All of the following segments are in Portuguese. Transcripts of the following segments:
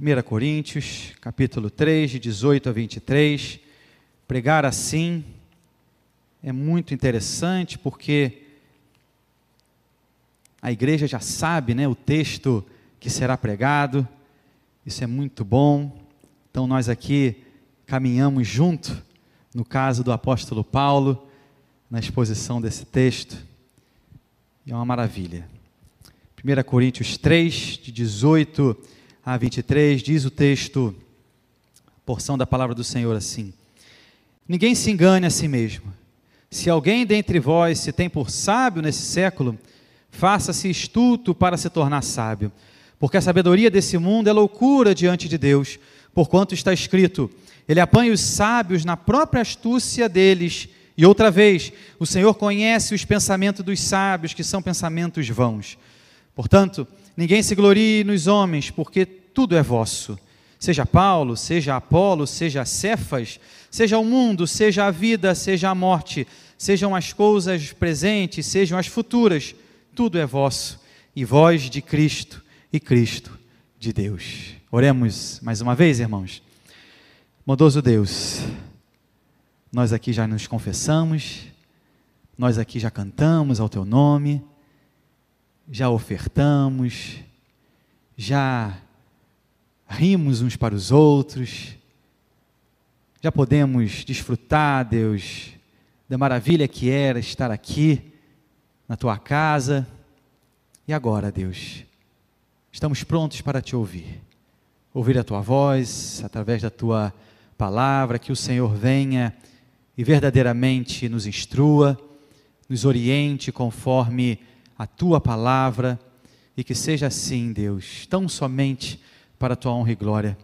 1 Coríntios, capítulo 3, de 18 a 23. Pregar assim é muito interessante porque a igreja já sabe né, o texto que será pregado, isso é muito bom. Então, nós aqui caminhamos junto, no caso do apóstolo Paulo, na exposição desse texto, e é uma maravilha. 1 Coríntios 3, de 18 a 23, diz o texto, porção da palavra do Senhor assim: Ninguém se engane a si mesmo. Se alguém dentre vós se tem por sábio nesse século, faça-se estuto para se tornar sábio, porque a sabedoria desse mundo é loucura diante de Deus, porquanto está escrito: Ele apanha os sábios na própria astúcia deles. E outra vez, o Senhor conhece os pensamentos dos sábios, que são pensamentos vãos. Portanto, ninguém se glorie nos homens, porque tudo é vosso. Seja Paulo, seja Apolo, seja Cefas, seja o mundo, seja a vida, seja a morte, sejam as coisas presentes, sejam as futuras tudo é vosso, e vós de Cristo, e Cristo de Deus. Oremos mais uma vez, irmãos. Bondoso Deus, nós aqui já nos confessamos, nós aqui já cantamos ao Teu nome, já ofertamos, já rimos uns para os outros, já podemos desfrutar, Deus, da maravilha que era estar aqui na tua casa. E agora, Deus, estamos prontos para te ouvir. Ouvir a tua voz através da tua palavra, que o Senhor venha e verdadeiramente nos instrua, nos oriente conforme a tua palavra e que seja assim, Deus, tão somente para a tua honra e glória.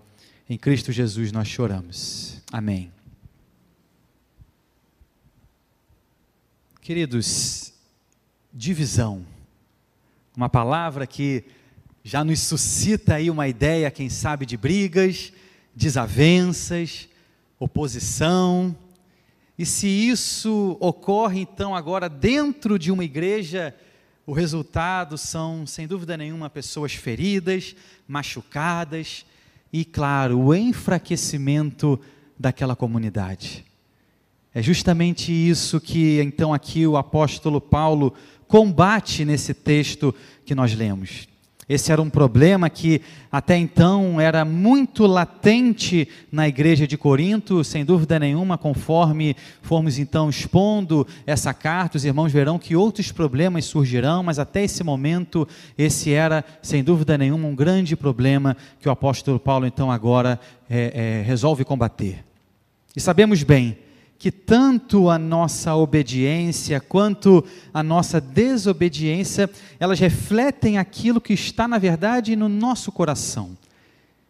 Em Cristo Jesus nós choramos. Amém. Queridos, divisão. Uma palavra que já nos suscita aí uma ideia, quem sabe, de brigas, desavenças, oposição. E se isso ocorre então agora dentro de uma igreja, o resultado são, sem dúvida nenhuma, pessoas feridas, machucadas e, claro, o enfraquecimento daquela comunidade. É justamente isso que então aqui o apóstolo Paulo combate nesse texto que nós lemos. Esse era um problema que até então era muito latente na igreja de Corinto, sem dúvida nenhuma, conforme formos então expondo essa carta, os irmãos verão que outros problemas surgirão, mas até esse momento, esse era, sem dúvida nenhuma, um grande problema que o apóstolo Paulo então agora é, é, resolve combater. E sabemos bem que tanto a nossa obediência quanto a nossa desobediência, elas refletem aquilo que está na verdade no nosso coração.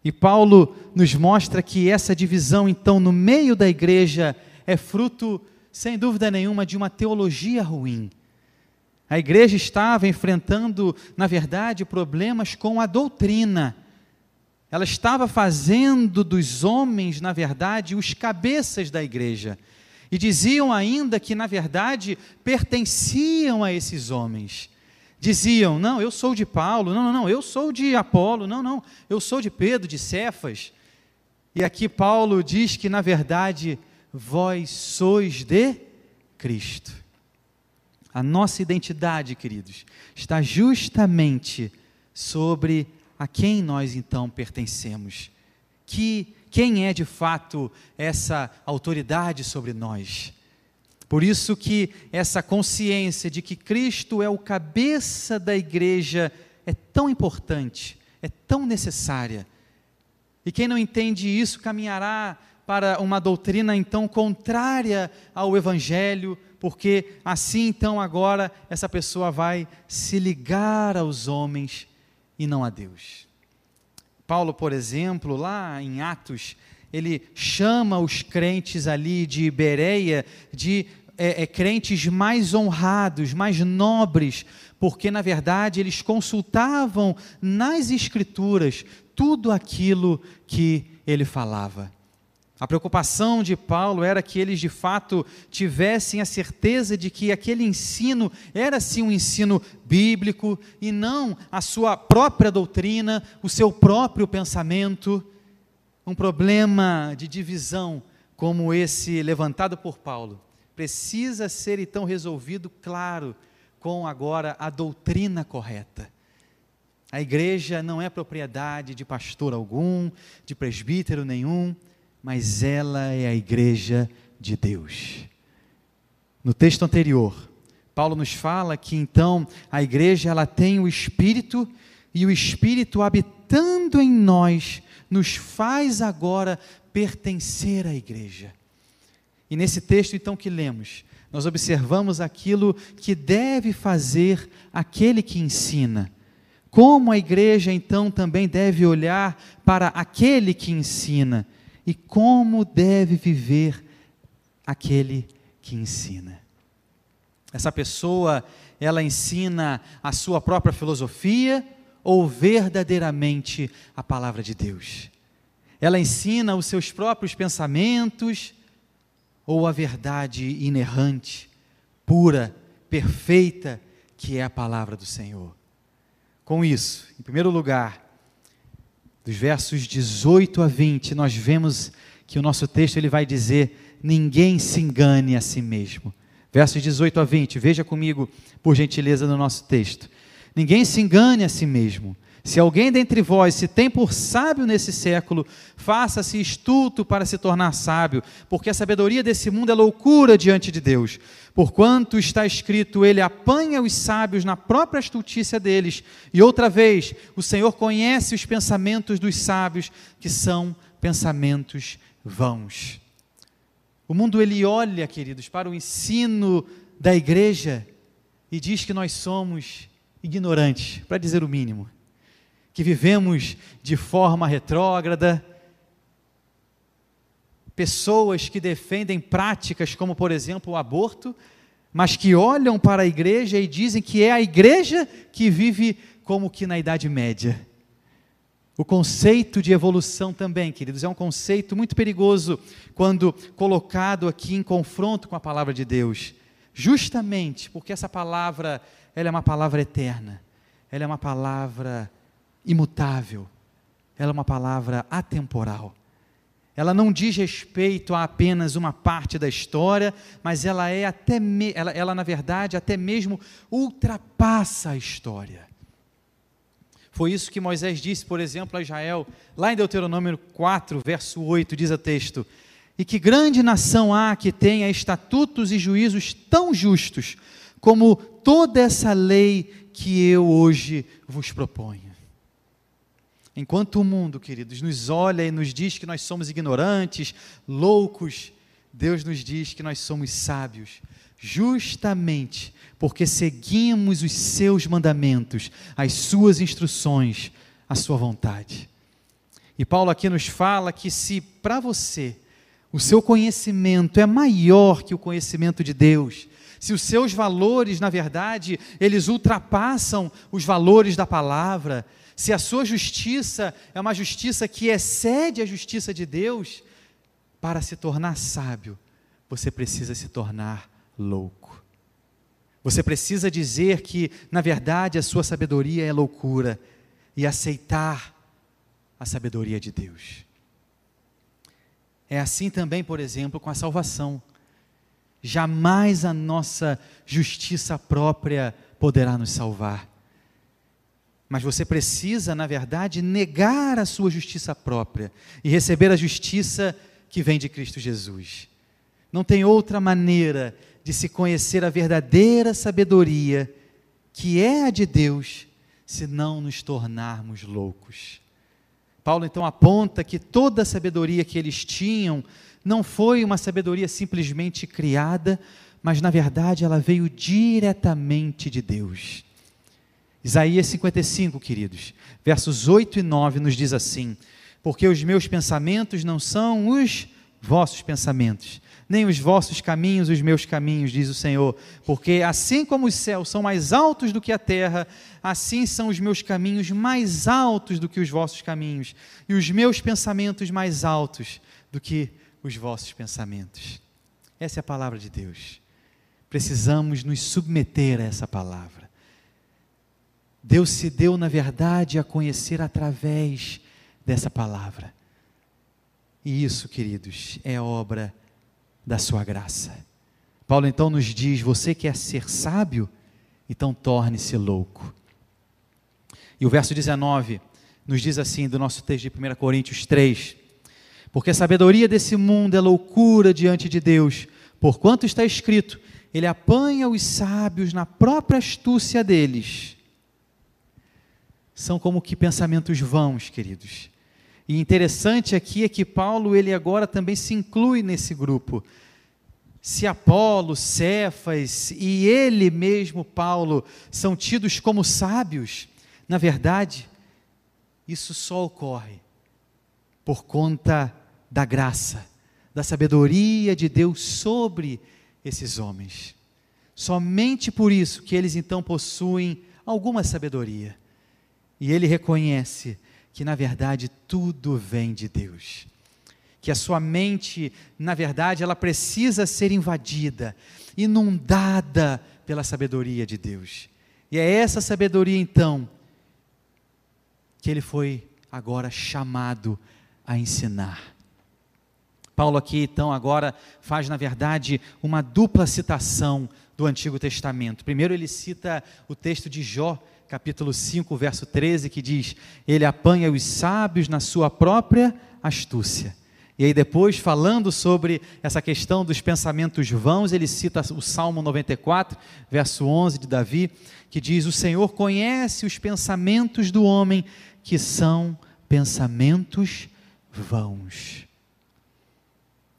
E Paulo nos mostra que essa divisão, então, no meio da igreja, é fruto, sem dúvida nenhuma, de uma teologia ruim. A igreja estava enfrentando, na verdade, problemas com a doutrina. Ela estava fazendo dos homens, na verdade, os cabeças da igreja. E diziam ainda que, na verdade, pertenciam a esses homens. Diziam: não, eu sou de Paulo, não, não, não, eu sou de Apolo, não, não, eu sou de Pedro, de Cefas. E aqui Paulo diz que, na verdade, vós sois de Cristo. A nossa identidade, queridos, está justamente sobre a quem nós então pertencemos. Que quem é de fato essa autoridade sobre nós. Por isso que essa consciência de que Cristo é o cabeça da igreja é tão importante, é tão necessária. E quem não entende isso caminhará para uma doutrina então contrária ao evangelho, porque assim então agora essa pessoa vai se ligar aos homens e não a Deus. Paulo, por exemplo, lá em Atos, ele chama os crentes ali de Bereia de é, é, crentes mais honrados, mais nobres, porque na verdade eles consultavam nas Escrituras tudo aquilo que ele falava. A preocupação de Paulo era que eles de fato tivessem a certeza de que aquele ensino era sim um ensino bíblico e não a sua própria doutrina, o seu próprio pensamento. Um problema de divisão como esse levantado por Paulo precisa ser então resolvido, claro, com agora a doutrina correta. A igreja não é propriedade de pastor algum, de presbítero nenhum mas ela é a igreja de Deus. No texto anterior, Paulo nos fala que então a igreja ela tem o espírito e o espírito habitando em nós nos faz agora pertencer à igreja. E nesse texto então que lemos, nós observamos aquilo que deve fazer aquele que ensina. Como a igreja então também deve olhar para aquele que ensina e como deve viver aquele que ensina. Essa pessoa, ela ensina a sua própria filosofia ou verdadeiramente a palavra de Deus? Ela ensina os seus próprios pensamentos ou a verdade inerrante, pura, perfeita, que é a palavra do Senhor? Com isso, em primeiro lugar, dos versos 18 a 20, nós vemos que o nosso texto ele vai dizer: ninguém se engane a si mesmo. Versos 18 a 20, veja comigo, por gentileza, no nosso texto. Ninguém se engane a si mesmo. Se alguém dentre vós se tem por sábio nesse século, faça-se estulto para se tornar sábio, porque a sabedoria desse mundo é loucura diante de Deus. Porquanto está escrito, ele apanha os sábios na própria estultícia deles. E outra vez, o Senhor conhece os pensamentos dos sábios, que são pensamentos vãos. O mundo ele olha, queridos, para o ensino da igreja e diz que nós somos ignorantes, para dizer o mínimo que vivemos de forma retrógrada, pessoas que defendem práticas como, por exemplo, o aborto, mas que olham para a igreja e dizem que é a igreja que vive como que na Idade Média. O conceito de evolução também, queridos, é um conceito muito perigoso quando colocado aqui em confronto com a palavra de Deus. Justamente porque essa palavra, ela é uma palavra eterna. Ela é uma palavra imutável, ela é uma palavra atemporal. Ela não diz respeito a apenas uma parte da história, mas ela é até me, ela, ela, na verdade até mesmo ultrapassa a história. Foi isso que Moisés disse, por exemplo, a Israel, lá em Deuteronômio 4, verso 8, diz o texto: E que grande nação há que tenha estatutos e juízos tão justos como toda essa lei que eu hoje vos proponho. Enquanto o mundo, queridos, nos olha e nos diz que nós somos ignorantes, loucos, Deus nos diz que nós somos sábios, justamente porque seguimos os seus mandamentos, as suas instruções, a sua vontade. E Paulo aqui nos fala que se para você o seu conhecimento é maior que o conhecimento de Deus, se os seus valores, na verdade, eles ultrapassam os valores da palavra, se a sua justiça é uma justiça que excede a justiça de Deus, para se tornar sábio, você precisa se tornar louco. Você precisa dizer que, na verdade, a sua sabedoria é loucura e aceitar a sabedoria de Deus. É assim também, por exemplo, com a salvação. Jamais a nossa justiça própria poderá nos salvar. Mas você precisa, na verdade, negar a sua justiça própria e receber a justiça que vem de Cristo Jesus. Não tem outra maneira de se conhecer a verdadeira sabedoria, que é a de Deus, se não nos tornarmos loucos. Paulo então aponta que toda a sabedoria que eles tinham não foi uma sabedoria simplesmente criada, mas na verdade ela veio diretamente de Deus. Isaías 55, queridos, versos 8 e 9 nos diz assim: Porque os meus pensamentos não são os vossos pensamentos, nem os vossos caminhos os meus caminhos, diz o Senhor. Porque assim como os céus são mais altos do que a terra, assim são os meus caminhos mais altos do que os vossos caminhos, e os meus pensamentos mais altos do que os vossos pensamentos. Essa é a palavra de Deus. Precisamos nos submeter a essa palavra. Deus se deu, na verdade, a conhecer através dessa palavra. E isso, queridos, é obra da sua graça. Paulo então nos diz: você quer ser sábio? Então torne-se louco. E o verso 19 nos diz assim, do nosso texto de 1 Coríntios 3: Porque a sabedoria desse mundo é loucura diante de Deus, porquanto está escrito: Ele apanha os sábios na própria astúcia deles. São como que pensamentos vãos, queridos. E interessante aqui é que Paulo, ele agora também se inclui nesse grupo. Se Apolo, Cefas e ele mesmo, Paulo, são tidos como sábios, na verdade, isso só ocorre por conta da graça, da sabedoria de Deus sobre esses homens. Somente por isso que eles então possuem alguma sabedoria. E ele reconhece que na verdade tudo vem de Deus. Que a sua mente, na verdade, ela precisa ser invadida, inundada pela sabedoria de Deus. E é essa sabedoria então que ele foi agora chamado a ensinar. Paulo aqui então agora faz na verdade uma dupla citação do Antigo Testamento. Primeiro ele cita o texto de Jó, capítulo 5, verso 13, que diz: Ele apanha os sábios na sua própria astúcia. E aí, depois, falando sobre essa questão dos pensamentos vãos, ele cita o Salmo 94, verso 11 de Davi, que diz: O Senhor conhece os pensamentos do homem, que são pensamentos vãos.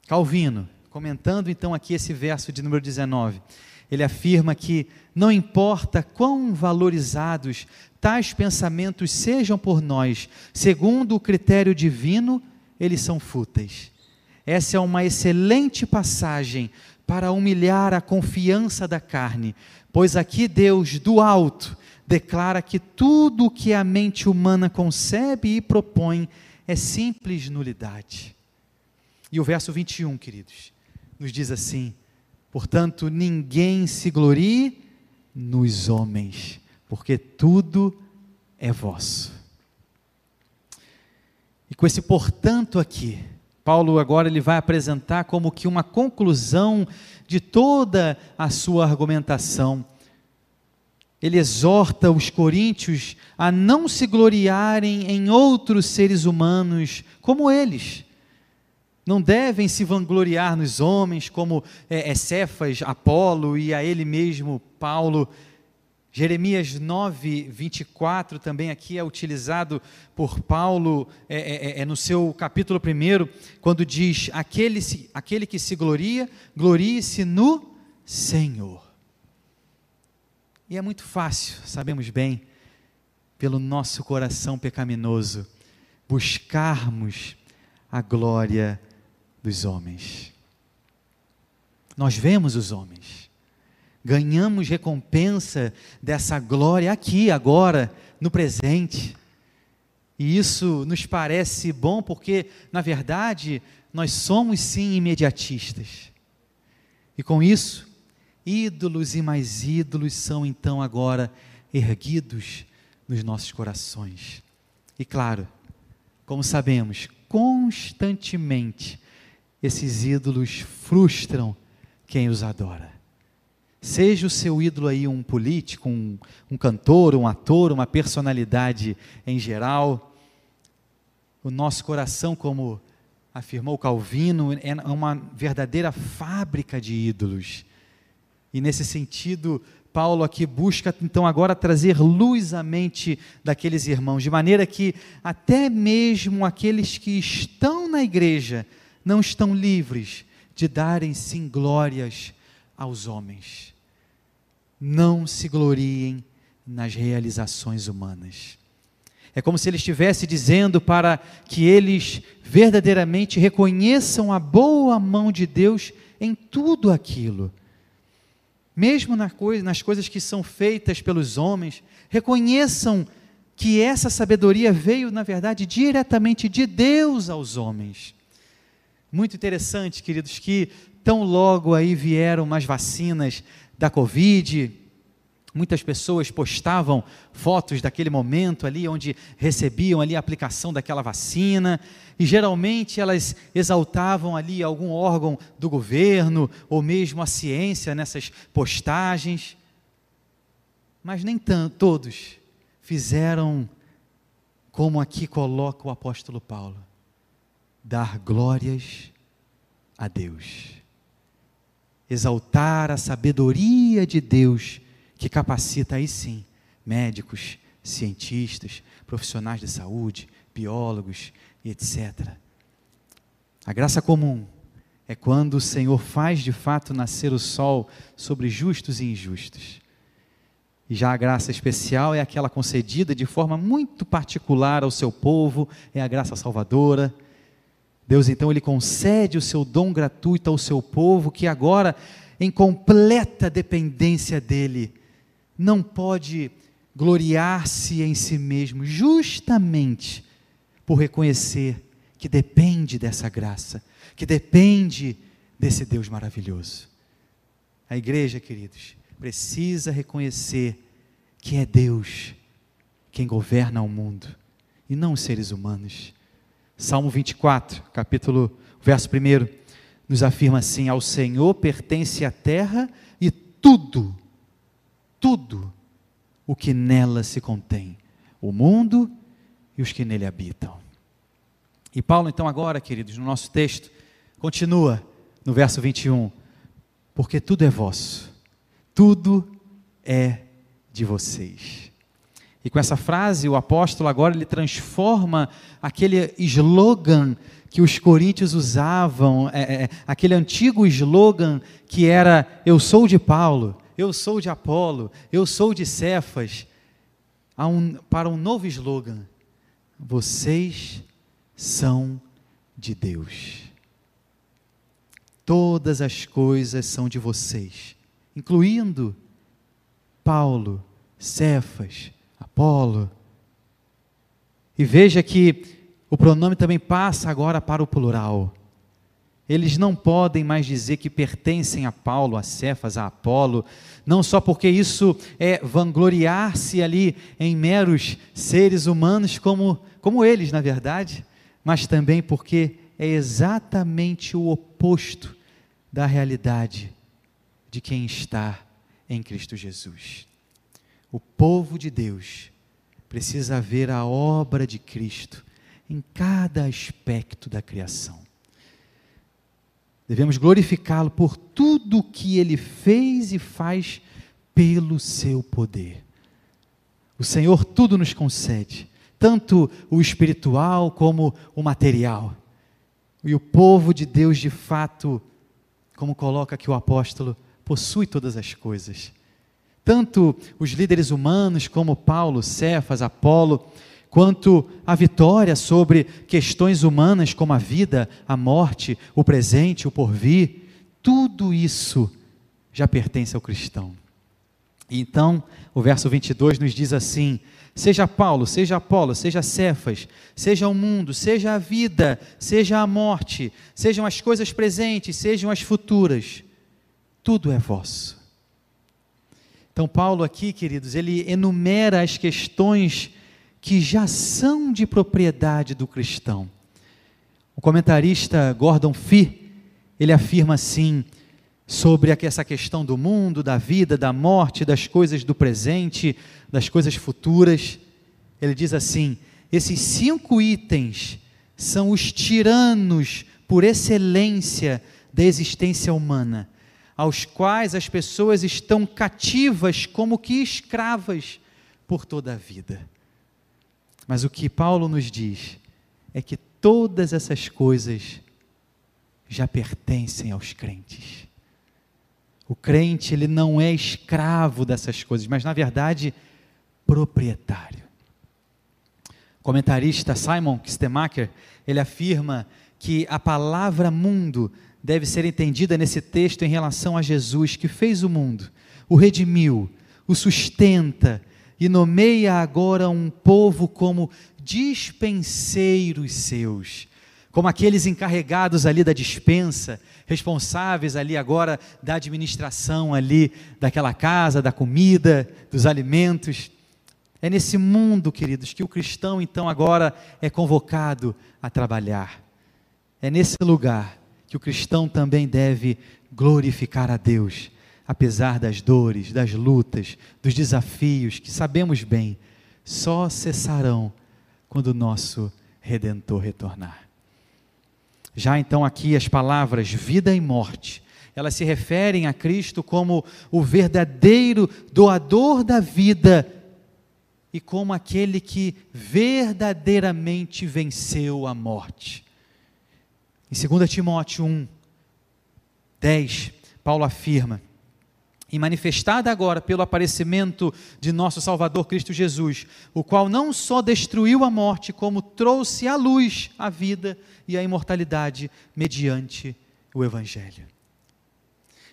Calvino, comentando então aqui esse verso de número 19, ele afirma que não importa quão valorizados tais pensamentos sejam por nós, segundo o critério divino, eles são fúteis. Essa é uma excelente passagem para humilhar a confiança da carne, pois aqui Deus, do alto, declara que tudo o que a mente humana concebe e propõe é simples nulidade. E o verso 21, queridos, nos diz assim: Portanto, ninguém se glorie nos homens, porque tudo é vosso. E com esse portanto aqui, Paulo agora ele vai apresentar como que uma conclusão de toda a sua argumentação. Ele exorta os coríntios a não se gloriarem em outros seres humanos como eles não devem se vangloriar nos homens, como é, é, Cefas, Apolo e a ele mesmo, Paulo. Jeremias 9, 24 também aqui é utilizado por Paulo é, é, é, é no seu capítulo 1, quando diz: aquele, aquele que se gloria, glorie-se no Senhor. E é muito fácil, sabemos bem, pelo nosso coração pecaminoso, buscarmos a glória dos homens. Nós vemos os homens, ganhamos recompensa dessa glória aqui, agora, no presente. E isso nos parece bom porque, na verdade, nós somos sim imediatistas. E com isso, ídolos e mais ídolos são então agora erguidos nos nossos corações. E claro, como sabemos, constantemente esses ídolos frustram quem os adora. Seja o seu ídolo aí um político, um, um cantor, um ator, uma personalidade em geral, o nosso coração, como afirmou Calvino, é uma verdadeira fábrica de ídolos. E nesse sentido, Paulo aqui busca então agora trazer luz à mente daqueles irmãos, de maneira que até mesmo aqueles que estão na igreja não estão livres de darem sim glórias aos homens. Não se gloriem nas realizações humanas. É como se ele estivesse dizendo para que eles verdadeiramente reconheçam a boa mão de Deus em tudo aquilo. Mesmo nas coisas que são feitas pelos homens, reconheçam que essa sabedoria veio, na verdade, diretamente de Deus aos homens. Muito interessante, queridos, que tão logo aí vieram umas vacinas da Covid, muitas pessoas postavam fotos daquele momento ali, onde recebiam ali a aplicação daquela vacina, e geralmente elas exaltavam ali algum órgão do governo, ou mesmo a ciência nessas postagens, mas nem tanto, todos fizeram como aqui coloca o apóstolo Paulo, dar glórias a Deus exaltar a sabedoria de Deus, que capacita aí sim médicos, cientistas, profissionais de saúde, biólogos e etc. A graça comum é quando o Senhor faz de fato nascer o sol sobre justos e injustos. E já a graça especial é aquela concedida de forma muito particular ao seu povo, é a graça salvadora Deus então ele concede o seu dom gratuito ao seu povo que agora em completa dependência dele não pode gloriar-se em si mesmo justamente por reconhecer que depende dessa graça, que depende desse Deus maravilhoso. A igreja, queridos, precisa reconhecer que é Deus quem governa o mundo e não os seres humanos. Salmo 24, capítulo, verso 1, nos afirma assim: Ao Senhor pertence a terra e tudo, tudo o que nela se contém, o mundo e os que nele habitam. E Paulo, então, agora, queridos, no nosso texto, continua no verso 21, porque tudo é vosso, tudo é de vocês. E com essa frase, o apóstolo agora ele transforma aquele slogan que os coríntios usavam, é, é, aquele antigo slogan que era: Eu sou de Paulo, eu sou de Apolo, eu sou de Cefas, um, para um novo slogan: Vocês são de Deus. Todas as coisas são de vocês, incluindo Paulo, Cefas, Apolo. E veja que o pronome também passa agora para o plural. Eles não podem mais dizer que pertencem a Paulo, a Cefas, a Apolo, não só porque isso é vangloriar-se ali em meros seres humanos como, como eles, na verdade, mas também porque é exatamente o oposto da realidade de quem está em Cristo Jesus. O povo de Deus precisa ver a obra de Cristo em cada aspecto da criação. Devemos glorificá-lo por tudo o que ele fez e faz pelo seu poder. O Senhor tudo nos concede, tanto o espiritual como o material. E o povo de Deus, de fato, como coloca aqui o apóstolo, possui todas as coisas tanto os líderes humanos como Paulo, Cefas, Apolo, quanto a vitória sobre questões humanas como a vida, a morte, o presente, o porvir, tudo isso já pertence ao cristão. Então, o verso 22 nos diz assim: seja Paulo, seja Apolo, seja Cefas, seja o mundo, seja a vida, seja a morte, sejam as coisas presentes, sejam as futuras, tudo é vosso. Então, Paulo aqui, queridos, ele enumera as questões que já são de propriedade do cristão. O comentarista Gordon Fee, ele afirma assim, sobre essa questão do mundo, da vida, da morte, das coisas do presente, das coisas futuras. Ele diz assim: esses cinco itens são os tiranos por excelência da existência humana aos quais as pessoas estão cativas como que escravas por toda a vida. Mas o que Paulo nos diz é que todas essas coisas já pertencem aos crentes. O crente, ele não é escravo dessas coisas, mas na verdade, proprietário. O comentarista Simon Kistemacher, ele afirma que a palavra mundo deve ser entendida nesse texto em relação a Jesus, que fez o mundo, o redimiu, o sustenta e nomeia agora um povo como dispenseiros seus, como aqueles encarregados ali da dispensa, responsáveis ali agora da administração ali daquela casa, da comida, dos alimentos. É nesse mundo, queridos, que o cristão então agora é convocado a trabalhar. É nesse lugar que o cristão também deve glorificar a Deus, apesar das dores, das lutas, dos desafios que sabemos bem, só cessarão quando o nosso redentor retornar. Já então aqui as palavras vida e morte, elas se referem a Cristo como o verdadeiro doador da vida e como aquele que verdadeiramente venceu a morte. Em 2 Timóteo 1, 10, Paulo afirma: e manifestada agora pelo aparecimento de nosso Salvador Cristo Jesus, o qual não só destruiu a morte, como trouxe à luz a vida e a imortalidade mediante o Evangelho.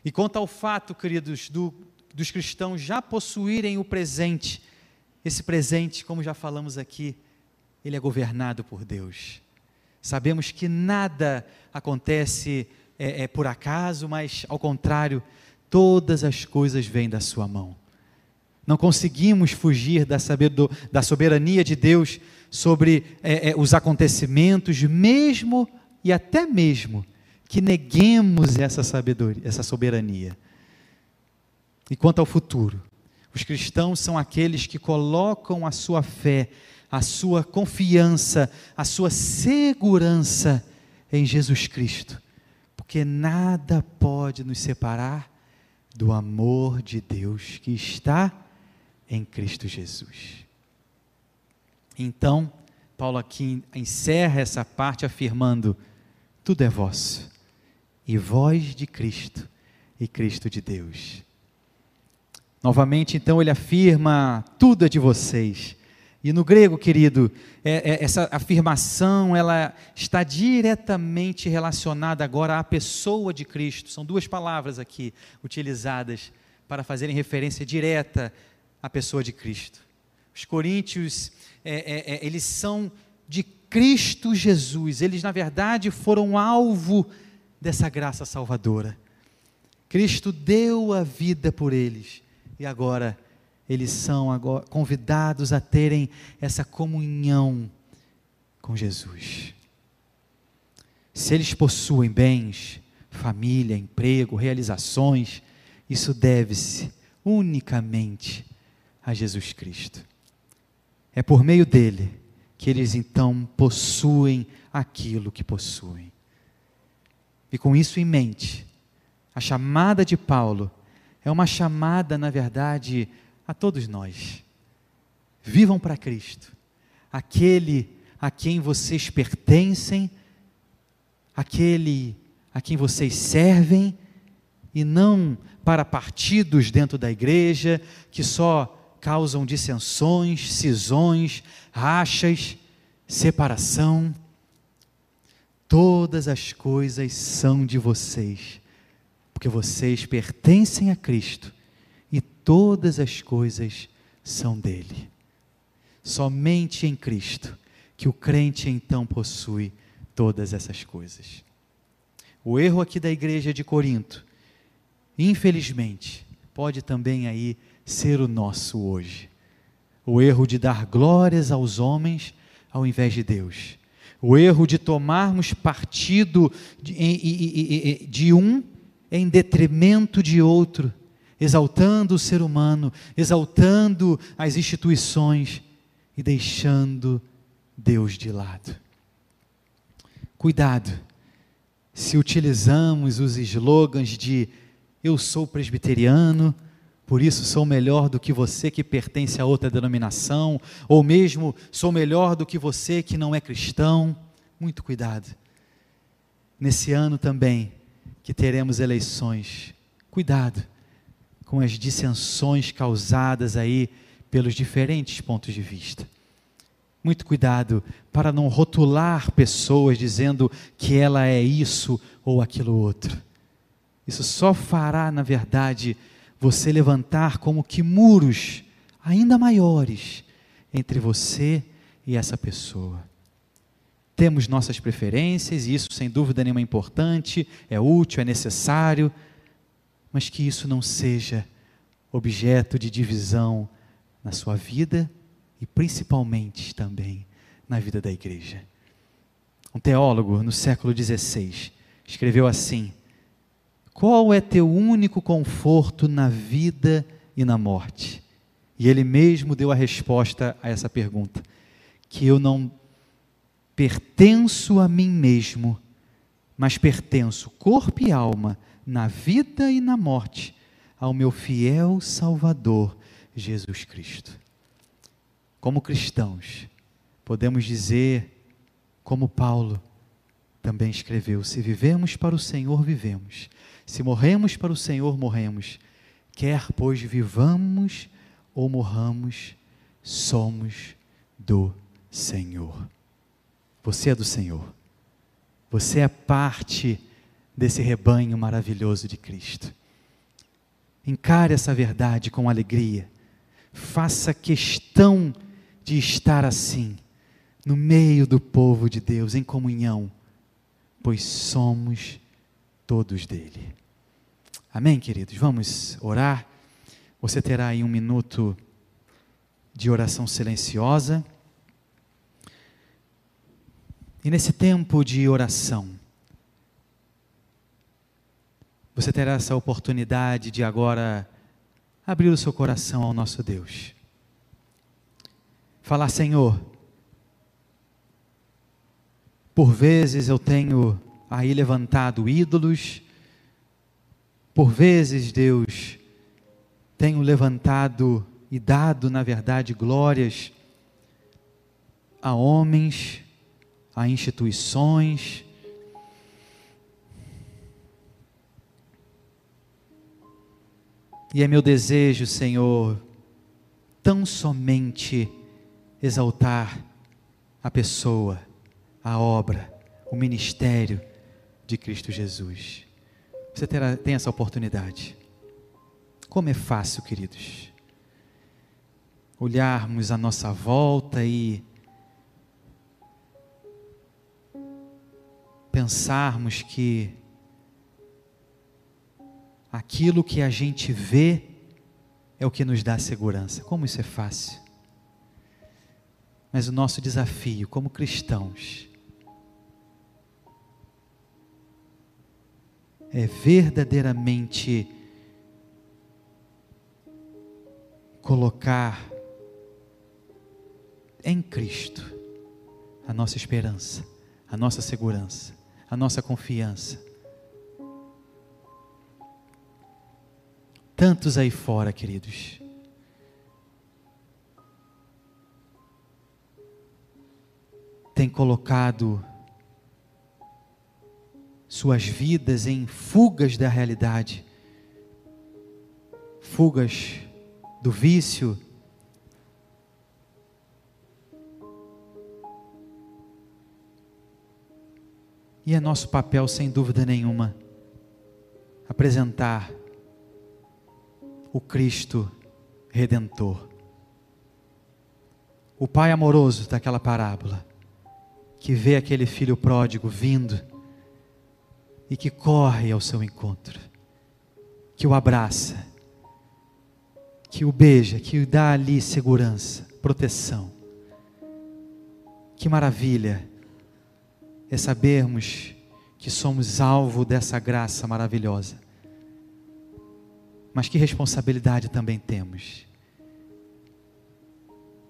E quanto ao fato, queridos, do, dos cristãos já possuírem o presente, esse presente, como já falamos aqui, ele é governado por Deus. Sabemos que nada acontece é, é, por acaso, mas ao contrário, todas as coisas vêm da Sua mão. Não conseguimos fugir da soberania de Deus sobre é, é, os acontecimentos, mesmo e até mesmo que neguemos essa sabedoria, essa soberania. E quanto ao futuro, os cristãos são aqueles que colocam a sua fé, a sua confiança, a sua segurança em Jesus Cristo, porque nada pode nos separar do amor de Deus que está em Cristo Jesus. Então, Paulo aqui encerra essa parte afirmando: tudo é vosso, e vós de Cristo, e Cristo de Deus. Novamente, então, ele afirma: tudo é de vocês e no grego, querido, é, é, essa afirmação ela está diretamente relacionada agora à pessoa de Cristo. São duas palavras aqui utilizadas para fazerem referência direta à pessoa de Cristo. Os coríntios, é, é, é eles são de Cristo Jesus. Eles, na verdade, foram alvo dessa graça salvadora. Cristo deu a vida por eles e agora eles são agora convidados a terem essa comunhão com Jesus. Se eles possuem bens, família, emprego, realizações, isso deve-se unicamente a Jesus Cristo. É por meio dele que eles então possuem aquilo que possuem. E com isso em mente, a chamada de Paulo é uma chamada, na verdade, a todos nós. Vivam para Cristo, aquele a quem vocês pertencem, aquele a quem vocês servem, e não para partidos dentro da igreja que só causam dissensões, cisões, rachas, separação. Todas as coisas são de vocês, porque vocês pertencem a Cristo todas as coisas são dele. Somente em Cristo que o crente então possui todas essas coisas. O erro aqui da igreja de Corinto, infelizmente, pode também aí ser o nosso hoje. O erro de dar glórias aos homens ao invés de Deus. O erro de tomarmos partido de, de, de um em detrimento de outro exaltando o ser humano, exaltando as instituições e deixando Deus de lado. Cuidado, se utilizamos os slogans de eu sou presbiteriano, por isso sou melhor do que você que pertence a outra denominação, ou mesmo sou melhor do que você que não é cristão. Muito cuidado. Nesse ano também, que teremos eleições, cuidado com as dissensões causadas aí pelos diferentes pontos de vista. Muito cuidado para não rotular pessoas dizendo que ela é isso ou aquilo outro. Isso só fará, na verdade, você levantar como que muros ainda maiores entre você e essa pessoa. temos nossas preferências, e isso sem dúvida nenhuma é importante, é útil, é necessário, mas que isso não seja objeto de divisão na sua vida e principalmente também na vida da igreja. Um teólogo no século XVI escreveu assim: Qual é teu único conforto na vida e na morte? E ele mesmo deu a resposta a essa pergunta: que eu não pertenço a mim mesmo, mas pertenço corpo e alma, na vida e na morte, ao meu fiel Salvador, Jesus Cristo. Como cristãos, podemos dizer, como Paulo também escreveu: se vivemos para o Senhor, vivemos, se morremos para o Senhor, morremos, quer pois vivamos ou morramos, somos do Senhor. Você é do Senhor. Você é parte desse rebanho maravilhoso de Cristo. Encare essa verdade com alegria. Faça questão de estar assim, no meio do povo de Deus, em comunhão, pois somos todos dele. Amém, queridos? Vamos orar. Você terá aí um minuto de oração silenciosa. E nesse tempo de oração, você terá essa oportunidade de agora abrir o seu coração ao nosso Deus. Falar, Senhor, por vezes eu tenho aí levantado ídolos, por vezes, Deus, tenho levantado e dado, na verdade, glórias a homens, a instituições. E é meu desejo, Senhor, tão somente exaltar a pessoa, a obra, o ministério de Cristo Jesus. Você terá, tem essa oportunidade. Como é fácil, queridos, olharmos à nossa volta e pensarmos que aquilo que a gente vê é o que nos dá segurança. Como isso é fácil. Mas o nosso desafio como cristãos é verdadeiramente colocar em Cristo a nossa esperança, a nossa segurança a nossa confiança. Tantos aí fora, queridos, têm colocado suas vidas em fugas da realidade, fugas do vício, E é nosso papel, sem dúvida nenhuma, apresentar o Cristo Redentor. O Pai amoroso daquela parábola, que vê aquele filho pródigo vindo e que corre ao seu encontro, que o abraça, que o beija, que o dá ali segurança, proteção. Que maravilha é sabermos que somos alvo dessa graça maravilhosa. Mas que responsabilidade também temos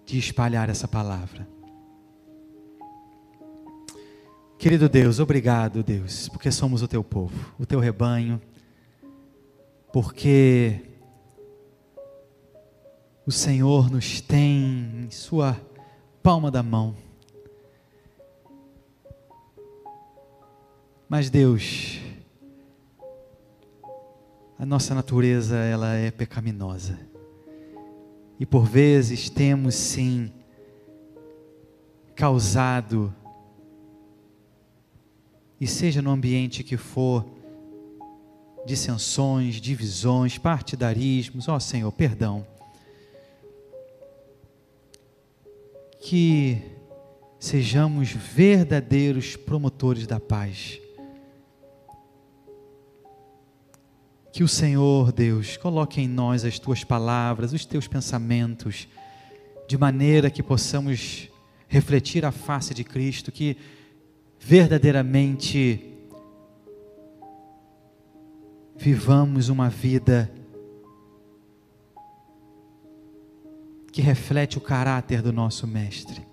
de espalhar essa palavra. Querido Deus, obrigado, Deus, porque somos o teu povo, o teu rebanho, porque o Senhor nos tem em Sua palma da mão. Mas Deus, a nossa natureza ela é pecaminosa. E por vezes temos sim causado e seja no ambiente que for, dissensões, divisões, partidarismos, ó Senhor, perdão. Que sejamos verdadeiros promotores da paz. Que o Senhor, Deus, coloque em nós as tuas palavras, os teus pensamentos, de maneira que possamos refletir a face de Cristo, que verdadeiramente vivamos uma vida que reflete o caráter do nosso Mestre.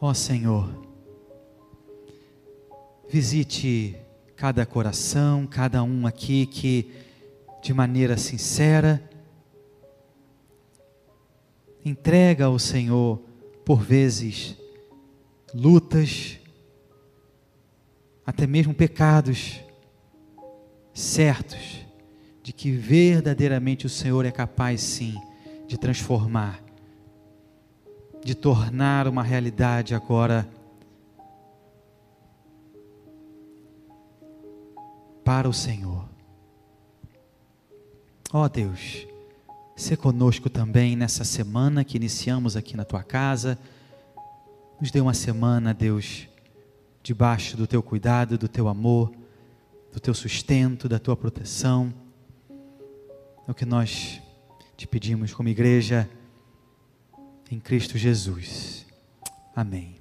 Ó Senhor, visite cada coração, cada um aqui que, de maneira sincera, entrega ao Senhor, por vezes, lutas, até mesmo pecados, certos de que verdadeiramente o Senhor é capaz, sim, de transformar, de tornar uma realidade agora para o Senhor. Ó oh Deus, se conosco também nessa semana que iniciamos aqui na tua casa. Nos dê uma semana, Deus, debaixo do teu cuidado, do teu amor, do teu sustento, da tua proteção. É o que nós te pedimos como igreja em Cristo Jesus. Amém.